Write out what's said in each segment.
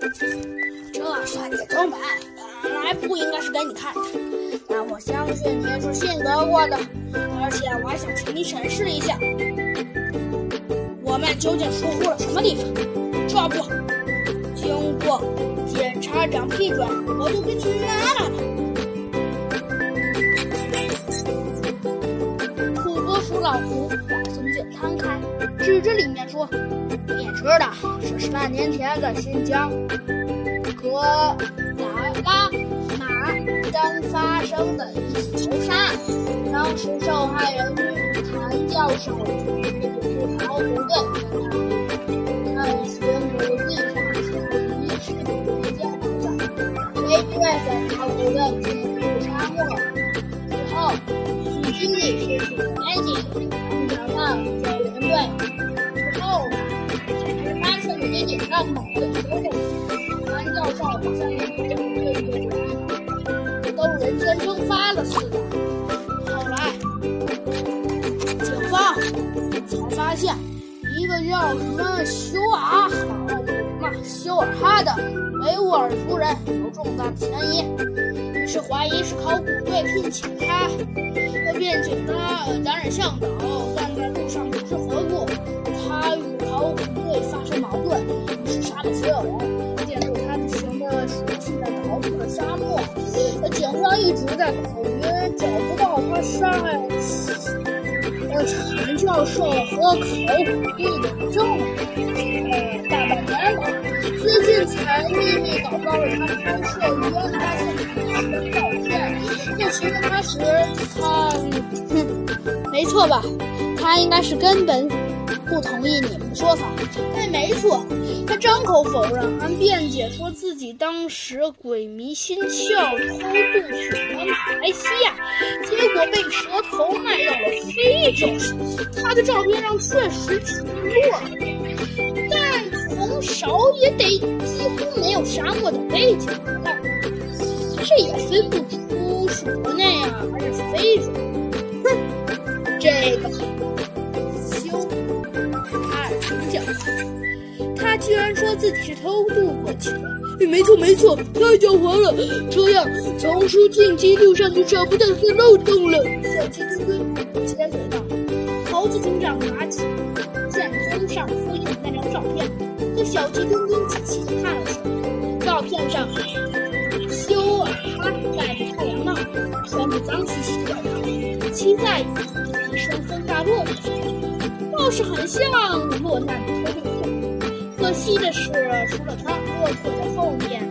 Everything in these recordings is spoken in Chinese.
这算你聪明，本来不应该是给你看的。但我相信你是信得过的，而且我还想请你审视一下，我们究竟疏忽了什么地方。这不，经过检察长批准，我就给你拿来了。土拨鼠老胡把松卷摊开，指着里面说：“知道，这是半年前在新疆格达拉马丹发生的一起谋杀案。当时受害人谭教授是考古队探寻墓地上出遗失的一件宝藏，谁知在考古队进入沙漠之后，距经历失去了联系，也让某个学生谭教授好像也比较对对都人间蒸发了似的。后来，警方才发现一个叫什么修尔好什么休尔哈的维吾尔族人有重大嫌疑，于是怀疑是考古队聘请他，并请他担任向导，但在路上不知何于是杀了所有人。见住他的行的熟悉的逃出了沙漠。警方一直在考虑，找不到他杀害呃陈教授和考古队的证据，呃大半年了，最近才秘密找到了他拍摄于案发现场的照片。这其实他时他，哼，没错吧？他应该是根本不同意你们的说法。对，没错，他张口否认，还辩解说自己当时鬼迷心窍，偷渡去了马来西亚，结果被蛇头卖到了非洲。他的照片上确实挺弱的，但从少也得几乎没有沙漠的背景了，这也分不出属内啊还是非洲。哼，这个居然说自己是偷渡过去的，没错没错，太狡猾了！这样从书进记录上就找不到这漏洞了。小鸡墩墩接嘴道：“猴子警长拿起卷宗上复印的那张照片，和小鸡墩墩仔细地看了下。照片上，修尔哈戴着太阳帽，穿着脏兮兮的外套，骑在一身风大骆驼上，倒是很像落难的偷渡客。可惜的是，除了他，骆驼的后面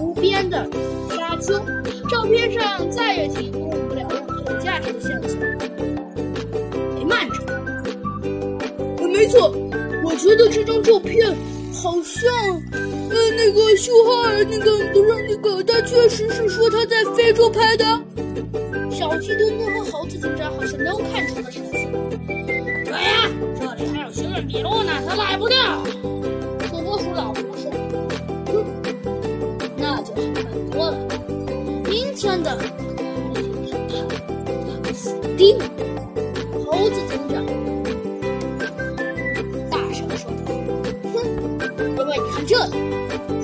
无边的沙丘，照片上再也提供不了任何有价值的线索。哎，慢着，没错，我觉得这张照片好像，呃，那个秀哈尔，那个不是那个，他确实是说他在非洲拍的。小鸡墩墩和猴子警长好像都看出了什么。对呀，这里还有行人笔录呢，他赖不掉。多了。明天的考古审判，他死定了。”猴子警长大声说道：“哼，因为你看这里，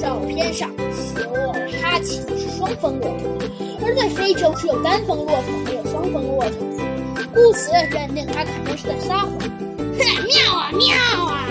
照片上修尔哈骑的是双峰骆驼，而在非洲只有单峰骆驼，没有双峰骆驼，故此认定他肯定是在撒谎。”哼，妙啊妙啊！